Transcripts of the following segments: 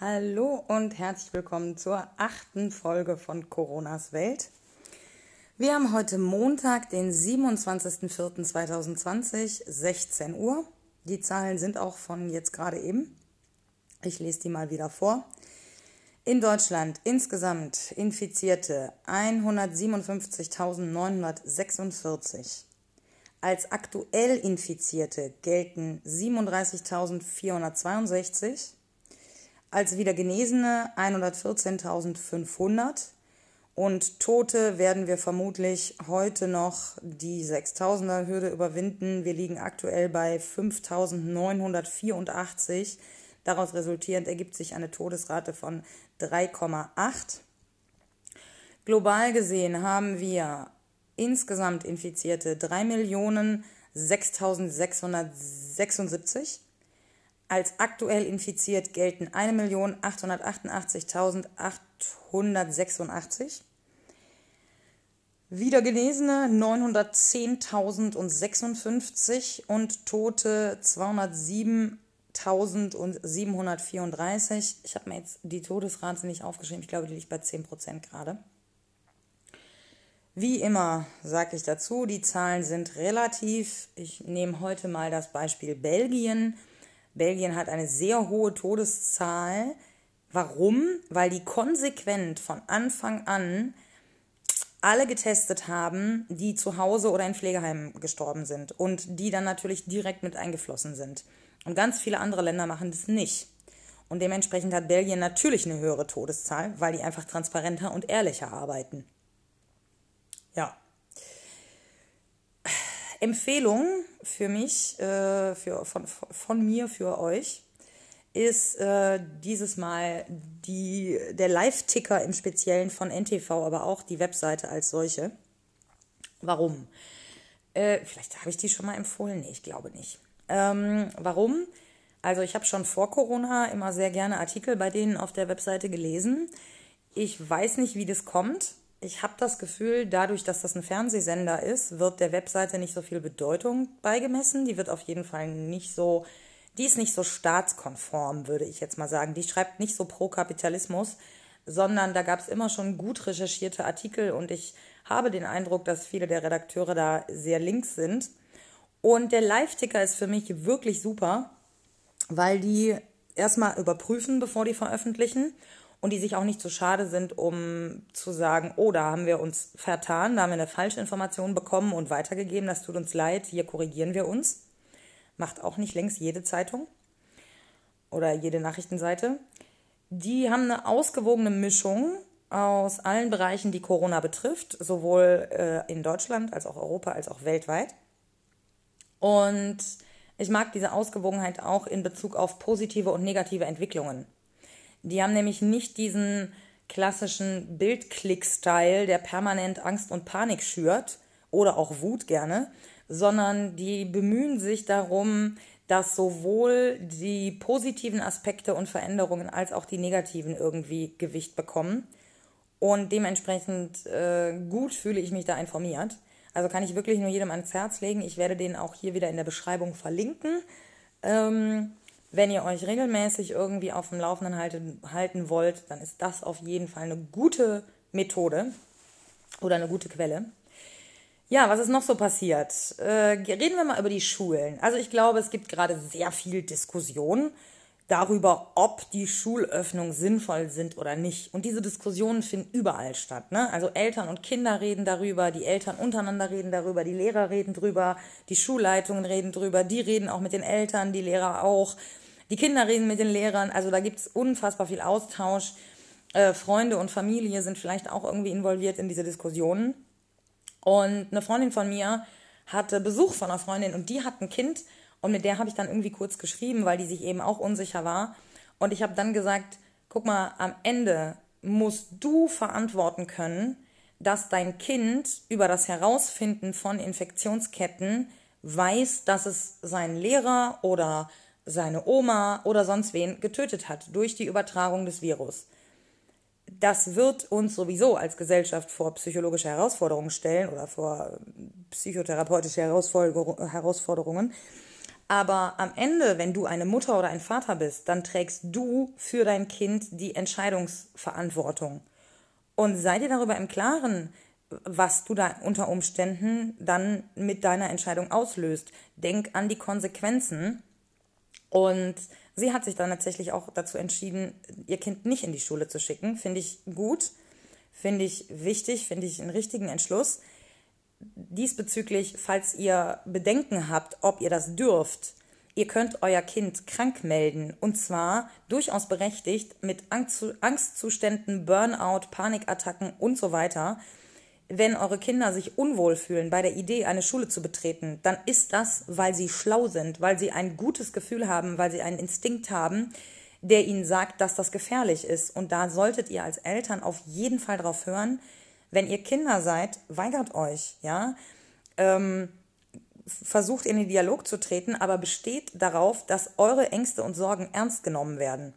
Hallo und herzlich willkommen zur achten Folge von Coronas Welt. Wir haben heute Montag, den 27.04.2020, 16 Uhr. Die Zahlen sind auch von jetzt gerade eben. Ich lese die mal wieder vor. In Deutschland insgesamt Infizierte 157.946. Als aktuell Infizierte gelten 37.462 als wieder Genesene 114.500 und Tote werden wir vermutlich heute noch die 6000er Hürde überwinden. Wir liegen aktuell bei 5984. Daraus resultierend ergibt sich eine Todesrate von 3,8. Global gesehen haben wir insgesamt Infizierte 3.6676. Als aktuell infiziert gelten 1.888.886. Wieder Genesene 910.056 und Tote 207.734. Ich habe mir jetzt die Todesrate nicht aufgeschrieben. Ich glaube, die liegt bei 10% gerade. Wie immer sage ich dazu, die Zahlen sind relativ. Ich nehme heute mal das Beispiel Belgien. Belgien hat eine sehr hohe Todeszahl. Warum? Weil die konsequent von Anfang an alle getestet haben, die zu Hause oder in Pflegeheimen gestorben sind und die dann natürlich direkt mit eingeflossen sind. Und ganz viele andere Länder machen das nicht. Und dementsprechend hat Belgien natürlich eine höhere Todeszahl, weil die einfach transparenter und ehrlicher arbeiten. Ja. Empfehlung für mich, äh, für, von, von mir für euch, ist äh, dieses Mal die, der Live-Ticker im Speziellen von NTV, aber auch die Webseite als solche. Warum? Äh, vielleicht habe ich die schon mal empfohlen. Nee, ich glaube nicht. Ähm, warum? Also ich habe schon vor Corona immer sehr gerne Artikel bei denen auf der Webseite gelesen. Ich weiß nicht, wie das kommt ich habe das Gefühl, dadurch, dass das ein Fernsehsender ist, wird der Webseite nicht so viel Bedeutung beigemessen. Die wird auf jeden Fall nicht so, die ist nicht so staatskonform, würde ich jetzt mal sagen. Die schreibt nicht so pro Kapitalismus, sondern da gab es immer schon gut recherchierte Artikel und ich habe den Eindruck, dass viele der Redakteure da sehr links sind. Und der Live-Ticker ist für mich wirklich super, weil die erstmal überprüfen, bevor die veröffentlichen und die sich auch nicht zu schade sind, um zu sagen, oh, da haben wir uns vertan, da haben wir eine falsche Information bekommen und weitergegeben, das tut uns leid, hier korrigieren wir uns. Macht auch nicht längst jede Zeitung oder jede Nachrichtenseite. Die haben eine ausgewogene Mischung aus allen Bereichen, die Corona betrifft, sowohl äh, in Deutschland als auch Europa als auch weltweit. Und ich mag diese Ausgewogenheit auch in Bezug auf positive und negative Entwicklungen. Die haben nämlich nicht diesen klassischen Bildklick-Style, der permanent Angst und Panik schürt oder auch Wut gerne, sondern die bemühen sich darum, dass sowohl die positiven Aspekte und Veränderungen als auch die negativen irgendwie Gewicht bekommen. Und dementsprechend äh, gut fühle ich mich da informiert. Also kann ich wirklich nur jedem ans Herz legen. Ich werde den auch hier wieder in der Beschreibung verlinken. Ähm, wenn ihr euch regelmäßig irgendwie auf dem Laufenden halten, halten wollt, dann ist das auf jeden Fall eine gute Methode oder eine gute Quelle. Ja, was ist noch so passiert? Äh, reden wir mal über die Schulen. Also ich glaube, es gibt gerade sehr viel Diskussion darüber, ob die Schulöffnungen sinnvoll sind oder nicht. Und diese Diskussionen finden überall statt. Ne? Also Eltern und Kinder reden darüber, die Eltern untereinander reden darüber, die Lehrer reden drüber, die Schulleitungen reden drüber, die reden auch mit den Eltern, die Lehrer auch. Die Kinder reden mit den Lehrern, also da gibt es unfassbar viel Austausch. Äh, Freunde und Familie sind vielleicht auch irgendwie involviert in diese Diskussionen. Und eine Freundin von mir hatte Besuch von einer Freundin und die hat ein Kind und mit der habe ich dann irgendwie kurz geschrieben, weil die sich eben auch unsicher war. Und ich habe dann gesagt, guck mal, am Ende musst du verantworten können, dass dein Kind über das Herausfinden von Infektionsketten weiß, dass es seinen Lehrer oder seine Oma oder sonst wen getötet hat durch die Übertragung des Virus. Das wird uns sowieso als Gesellschaft vor psychologische Herausforderungen stellen oder vor psychotherapeutische Herausforderungen. Aber am Ende, wenn du eine Mutter oder ein Vater bist, dann trägst du für dein Kind die Entscheidungsverantwortung. Und sei dir darüber im Klaren, was du da unter Umständen dann mit deiner Entscheidung auslöst. Denk an die Konsequenzen. Und sie hat sich dann tatsächlich auch dazu entschieden, ihr Kind nicht in die Schule zu schicken. Finde ich gut, finde ich wichtig, finde ich einen richtigen Entschluss diesbezüglich, falls ihr Bedenken habt, ob ihr das dürft, ihr könnt euer Kind krank melden und zwar durchaus berechtigt mit Angstzuständen, Burnout, Panikattacken und so weiter. Wenn eure Kinder sich unwohl fühlen bei der Idee, eine Schule zu betreten, dann ist das, weil sie schlau sind, weil sie ein gutes Gefühl haben, weil sie einen Instinkt haben, der ihnen sagt, dass das gefährlich ist. Und da solltet ihr als Eltern auf jeden Fall drauf hören, wenn ihr Kinder seid, weigert euch, ja. Ähm, versucht in den Dialog zu treten, aber besteht darauf, dass eure Ängste und Sorgen ernst genommen werden.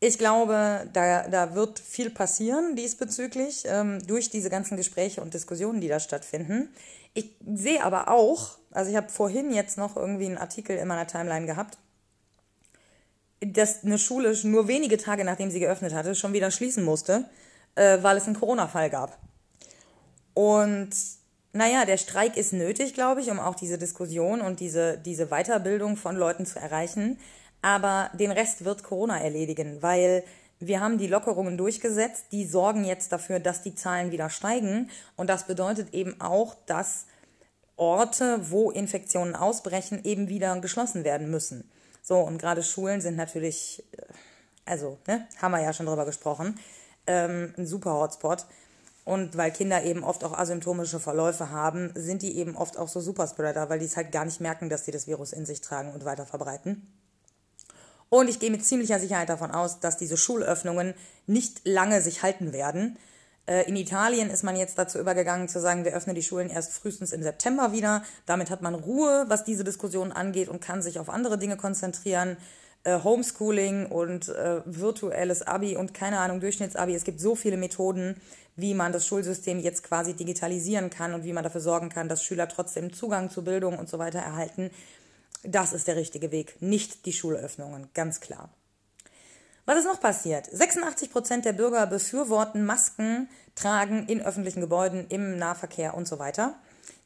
Ich glaube, da, da wird viel passieren diesbezüglich ähm, durch diese ganzen Gespräche und Diskussionen, die da stattfinden. Ich sehe aber auch, also ich habe vorhin jetzt noch irgendwie einen Artikel in meiner Timeline gehabt, dass eine Schule nur wenige Tage nachdem sie geöffnet hatte, schon wieder schließen musste, äh, weil es einen Corona-Fall gab. Und naja, der Streik ist nötig, glaube ich, um auch diese Diskussion und diese, diese Weiterbildung von Leuten zu erreichen. Aber den Rest wird Corona erledigen, weil wir haben die Lockerungen durchgesetzt, die sorgen jetzt dafür, dass die Zahlen wieder steigen. Und das bedeutet eben auch, dass Orte, wo Infektionen ausbrechen, eben wieder geschlossen werden müssen. So, und gerade Schulen sind natürlich, äh, also, ne, haben wir ja schon drüber gesprochen, ähm, ein super Hotspot. Und weil Kinder eben oft auch asymptomische Verläufe haben, sind die eben oft auch so Superspreader, weil die es halt gar nicht merken, dass sie das Virus in sich tragen und weiter verbreiten. Und ich gehe mit ziemlicher Sicherheit davon aus, dass diese Schulöffnungen nicht lange sich halten werden. Äh, in Italien ist man jetzt dazu übergegangen zu sagen, wir öffnen die Schulen erst frühestens im September wieder. Damit hat man Ruhe, was diese Diskussion angeht und kann sich auf andere Dinge konzentrieren äh, Homeschooling und äh, virtuelles Abi und keine Ahnung, Durchschnittsabi. Es gibt so viele Methoden, wie man das Schulsystem jetzt quasi digitalisieren kann und wie man dafür sorgen kann, dass Schüler trotzdem Zugang zu Bildung und so weiter erhalten. Das ist der richtige Weg, nicht die Schulöffnungen, ganz klar. Was ist noch passiert? 86 Prozent der Bürger befürworten Masken tragen in öffentlichen Gebäuden, im Nahverkehr und so weiter.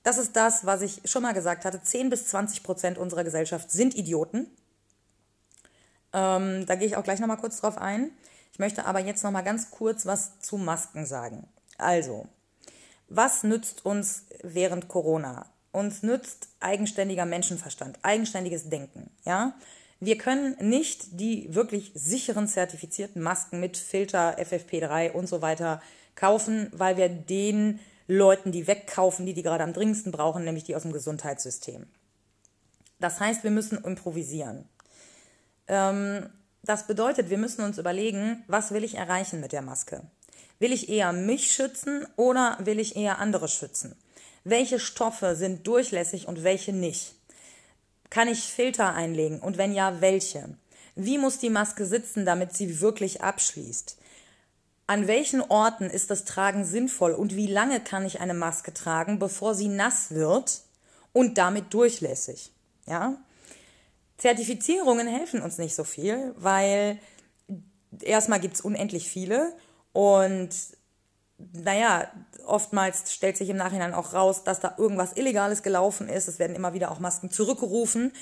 Das ist das, was ich schon mal gesagt hatte. 10 bis 20 Prozent unserer Gesellschaft sind Idioten. Ähm, da gehe ich auch gleich nochmal kurz drauf ein. Ich möchte aber jetzt nochmal ganz kurz was zu Masken sagen. Also, was nützt uns während Corona? Uns nützt eigenständiger Menschenverstand, eigenständiges Denken, ja? Wir können nicht die wirklich sicheren zertifizierten Masken mit Filter, FFP3 und so weiter kaufen, weil wir den Leuten die wegkaufen, die die gerade am dringendsten brauchen, nämlich die aus dem Gesundheitssystem. Das heißt, wir müssen improvisieren. Ähm, das bedeutet, wir müssen uns überlegen, was will ich erreichen mit der Maske? Will ich eher mich schützen oder will ich eher andere schützen? Welche Stoffe sind durchlässig und welche nicht? Kann ich Filter einlegen und wenn ja, welche? Wie muss die Maske sitzen, damit sie wirklich abschließt? An welchen Orten ist das Tragen sinnvoll und wie lange kann ich eine Maske tragen, bevor sie nass wird und damit durchlässig? Ja? Zertifizierungen helfen uns nicht so viel, weil erstmal gibt es unendlich viele und naja, oftmals stellt sich im Nachhinein auch raus, dass da irgendwas Illegales gelaufen ist. Es werden immer wieder auch Masken zurückgerufen.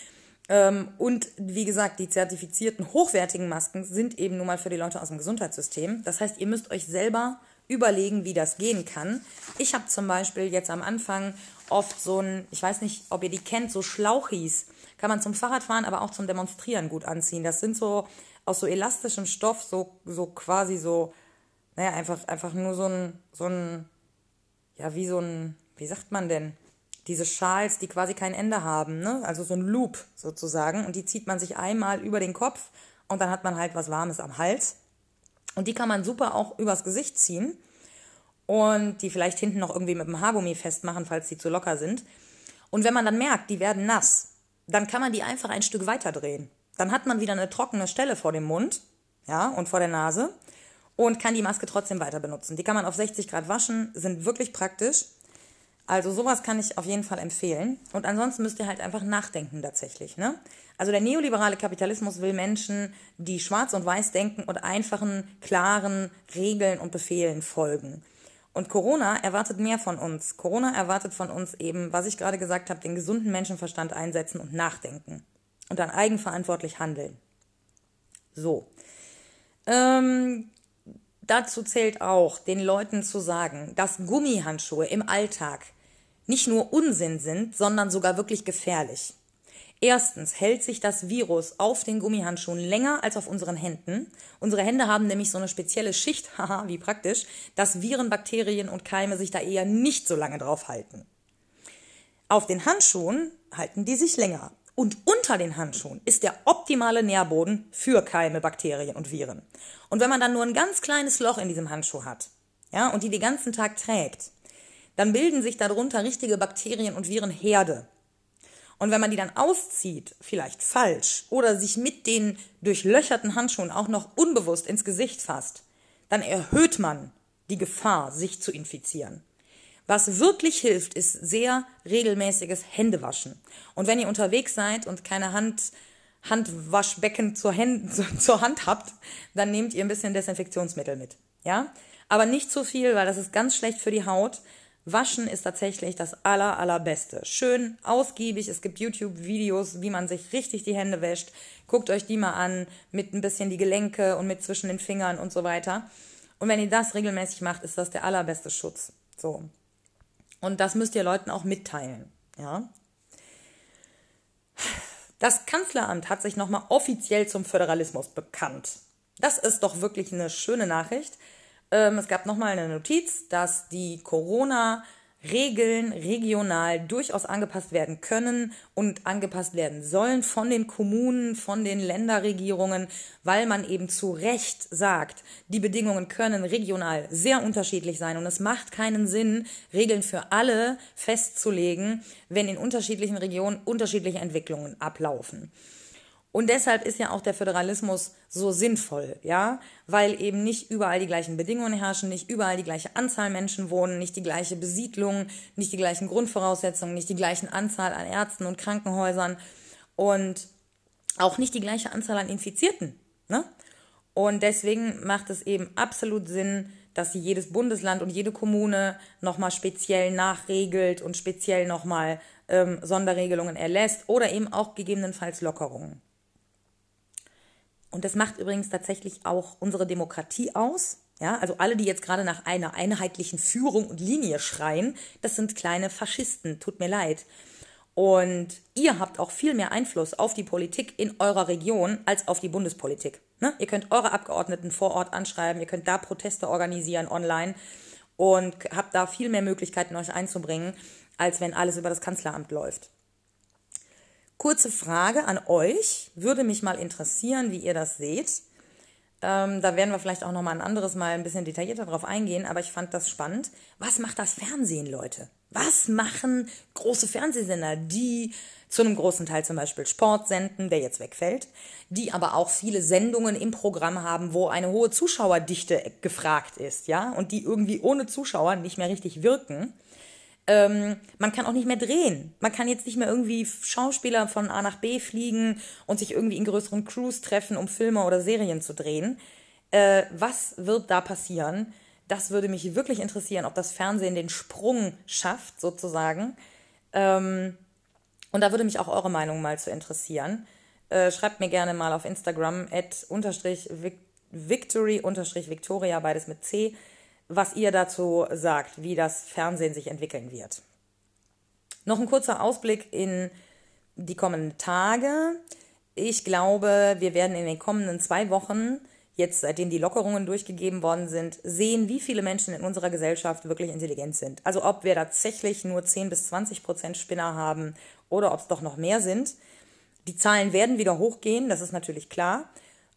Ähm, und wie gesagt, die zertifizierten hochwertigen Masken sind eben nun mal für die Leute aus dem Gesundheitssystem. Das heißt, ihr müsst euch selber überlegen, wie das gehen kann. Ich habe zum Beispiel jetzt am Anfang oft so ein, ich weiß nicht, ob ihr die kennt, so Schlauchis kann man zum Fahrradfahren, aber auch zum Demonstrieren gut anziehen. Das sind so aus so elastischem Stoff, so, so quasi so, naja, einfach, einfach nur so ein, so ein, ja, wie so ein, wie sagt man denn? Diese Schals, die quasi kein Ende haben, ne? Also so ein Loop sozusagen. Und die zieht man sich einmal über den Kopf und dann hat man halt was Warmes am Hals. Und die kann man super auch übers Gesicht ziehen und die vielleicht hinten noch irgendwie mit dem Haargummi festmachen, falls die zu locker sind. Und wenn man dann merkt, die werden nass, dann kann man die einfach ein Stück weiter drehen. Dann hat man wieder eine trockene Stelle vor dem Mund, ja, und vor der Nase und kann die Maske trotzdem weiter benutzen. Die kann man auf 60 Grad waschen, sind wirklich praktisch. Also sowas kann ich auf jeden Fall empfehlen. Und ansonsten müsst ihr halt einfach nachdenken tatsächlich. Ne? Also der neoliberale Kapitalismus will Menschen, die schwarz und weiß denken und einfachen, klaren Regeln und Befehlen folgen. Und Corona erwartet mehr von uns. Corona erwartet von uns eben, was ich gerade gesagt habe, den gesunden Menschenverstand einsetzen und nachdenken. Und dann eigenverantwortlich handeln. So. Ähm, dazu zählt auch, den Leuten zu sagen, dass Gummihandschuhe im Alltag nicht nur Unsinn sind, sondern sogar wirklich gefährlich. Erstens hält sich das Virus auf den Gummihandschuhen länger als auf unseren Händen. Unsere Hände haben nämlich so eine spezielle Schicht, haha, wie praktisch, dass Viren, Bakterien und Keime sich da eher nicht so lange drauf halten. Auf den Handschuhen halten die sich länger. Und unter den Handschuhen ist der optimale Nährboden für Keime, Bakterien und Viren. Und wenn man dann nur ein ganz kleines Loch in diesem Handschuh hat, ja, und die den ganzen Tag trägt, dann bilden sich darunter richtige Bakterien und Virenherde. Und wenn man die dann auszieht, vielleicht falsch, oder sich mit den durchlöcherten Handschuhen auch noch unbewusst ins Gesicht fasst, dann erhöht man die Gefahr, sich zu infizieren. Was wirklich hilft, ist sehr regelmäßiges Händewaschen. Und wenn ihr unterwegs seid und keine Hand, Handwaschbecken zur, Hand, zur Hand habt, dann nehmt ihr ein bisschen Desinfektionsmittel mit. Ja? Aber nicht zu viel, weil das ist ganz schlecht für die Haut. Waschen ist tatsächlich das aller, allerbeste. Schön, ausgiebig. Es gibt YouTube-Videos, wie man sich richtig die Hände wäscht. Guckt euch die mal an, mit ein bisschen die Gelenke und mit zwischen den Fingern und so weiter. Und wenn ihr das regelmäßig macht, ist das der allerbeste Schutz. So. Und das müsst ihr Leuten auch mitteilen. Ja. Das Kanzleramt hat sich nochmal offiziell zum Föderalismus bekannt. Das ist doch wirklich eine schöne Nachricht. Ähm, es gab nochmal eine Notiz, dass die Corona- Regeln regional durchaus angepasst werden können und angepasst werden sollen von den Kommunen, von den Länderregierungen, weil man eben zu Recht sagt, die Bedingungen können regional sehr unterschiedlich sein und es macht keinen Sinn, Regeln für alle festzulegen, wenn in unterschiedlichen Regionen unterschiedliche Entwicklungen ablaufen. Und deshalb ist ja auch der Föderalismus so sinnvoll, ja, weil eben nicht überall die gleichen Bedingungen herrschen, nicht überall die gleiche Anzahl Menschen wohnen, nicht die gleiche Besiedlung, nicht die gleichen Grundvoraussetzungen, nicht die gleichen Anzahl an Ärzten und Krankenhäusern und auch nicht die gleiche Anzahl an Infizierten, ne? Und deswegen macht es eben absolut Sinn, dass jedes Bundesland und jede Kommune nochmal speziell nachregelt und speziell nochmal ähm, Sonderregelungen erlässt oder eben auch gegebenenfalls Lockerungen. Und das macht übrigens tatsächlich auch unsere Demokratie aus. Ja, also alle, die jetzt gerade nach einer einheitlichen Führung und Linie schreien, das sind kleine Faschisten. Tut mir leid. Und ihr habt auch viel mehr Einfluss auf die Politik in eurer Region als auf die Bundespolitik. Ne? Ihr könnt eure Abgeordneten vor Ort anschreiben, ihr könnt da Proteste organisieren online und habt da viel mehr Möglichkeiten, euch einzubringen, als wenn alles über das Kanzleramt läuft. Kurze Frage an euch. Würde mich mal interessieren, wie ihr das seht. Ähm, da werden wir vielleicht auch noch mal ein anderes Mal ein bisschen detaillierter drauf eingehen, aber ich fand das spannend. Was macht das Fernsehen, Leute? Was machen große Fernsehsender, die zu einem großen Teil zum Beispiel Sport senden, der jetzt wegfällt, die aber auch viele Sendungen im Programm haben, wo eine hohe Zuschauerdichte gefragt ist, ja, und die irgendwie ohne Zuschauer nicht mehr richtig wirken? Ähm, man kann auch nicht mehr drehen. Man kann jetzt nicht mehr irgendwie Schauspieler von A nach B fliegen und sich irgendwie in größeren Crews treffen, um Filme oder Serien zu drehen. Äh, was wird da passieren? Das würde mich wirklich interessieren, ob das Fernsehen den Sprung schafft, sozusagen. Ähm, und da würde mich auch eure Meinung mal zu interessieren. Äh, schreibt mir gerne mal auf Instagram at unterstrich victory unterstrich victoria, beides mit C was ihr dazu sagt, wie das Fernsehen sich entwickeln wird. Noch ein kurzer Ausblick in die kommenden Tage. Ich glaube, wir werden in den kommenden zwei Wochen, jetzt seitdem die Lockerungen durchgegeben worden sind, sehen, wie viele Menschen in unserer Gesellschaft wirklich intelligent sind. Also ob wir tatsächlich nur 10 bis 20 Prozent Spinner haben oder ob es doch noch mehr sind. Die Zahlen werden wieder hochgehen, das ist natürlich klar.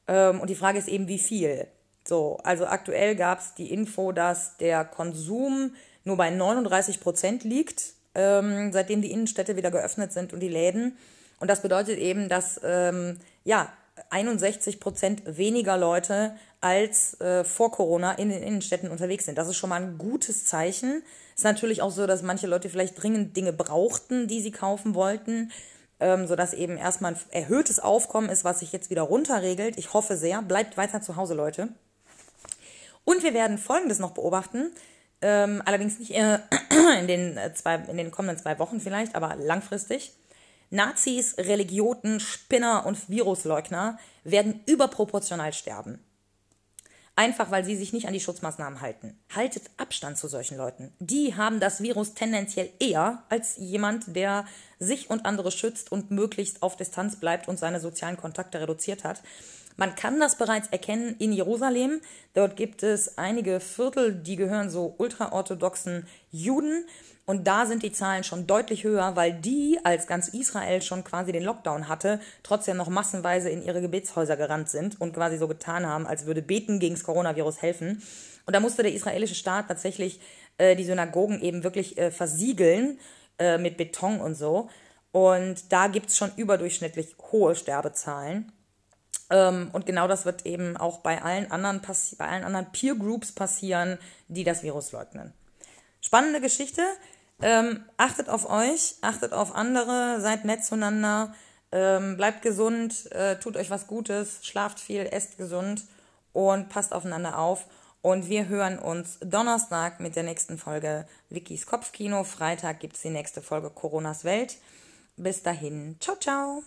Ähm, und die Frage ist eben, wie viel. So, also aktuell gab es die Info, dass der Konsum nur bei 39 Prozent liegt, ähm, seitdem die Innenstädte wieder geöffnet sind und die Läden. Und das bedeutet eben, dass ähm, ja 61 Prozent weniger Leute als äh, vor Corona in den Innenstädten unterwegs sind. Das ist schon mal ein gutes Zeichen. Ist natürlich auch so, dass manche Leute vielleicht dringend Dinge brauchten, die sie kaufen wollten, ähm, sodass eben erstmal ein erhöhtes Aufkommen ist, was sich jetzt wieder runterregelt. Ich hoffe sehr. Bleibt weiter zu Hause, Leute. Und wir werden Folgendes noch beobachten. Ähm, allerdings nicht in den, äh, zwei, in den kommenden zwei Wochen vielleicht, aber langfristig. Nazis, Religioten, Spinner und Virusleugner werden überproportional sterben. Einfach weil sie sich nicht an die Schutzmaßnahmen halten. Haltet Abstand zu solchen Leuten. Die haben das Virus tendenziell eher als jemand, der sich und andere schützt und möglichst auf Distanz bleibt und seine sozialen Kontakte reduziert hat. Man kann das bereits erkennen in Jerusalem. Dort gibt es einige Viertel, die gehören so ultraorthodoxen Juden. Und da sind die Zahlen schon deutlich höher, weil die, als ganz Israel schon quasi den Lockdown hatte, trotzdem noch massenweise in ihre Gebetshäuser gerannt sind und quasi so getan haben, als würde Beten gegen das Coronavirus helfen. Und da musste der israelische Staat tatsächlich äh, die Synagogen eben wirklich äh, versiegeln äh, mit Beton und so. Und da gibt's schon überdurchschnittlich hohe Sterbezahlen. Ähm, und genau das wird eben auch bei allen anderen, bei allen anderen Peer Groups passieren, die das Virus leugnen. Spannende Geschichte. Ähm, achtet auf euch, achtet auf andere, seid nett zueinander, ähm, bleibt gesund, äh, tut euch was Gutes, schlaft viel, esst gesund und passt aufeinander auf. Und wir hören uns Donnerstag mit der nächsten Folge Wikis Kopfkino. Freitag gibt es die nächste Folge Coronas Welt. Bis dahin. Ciao, ciao.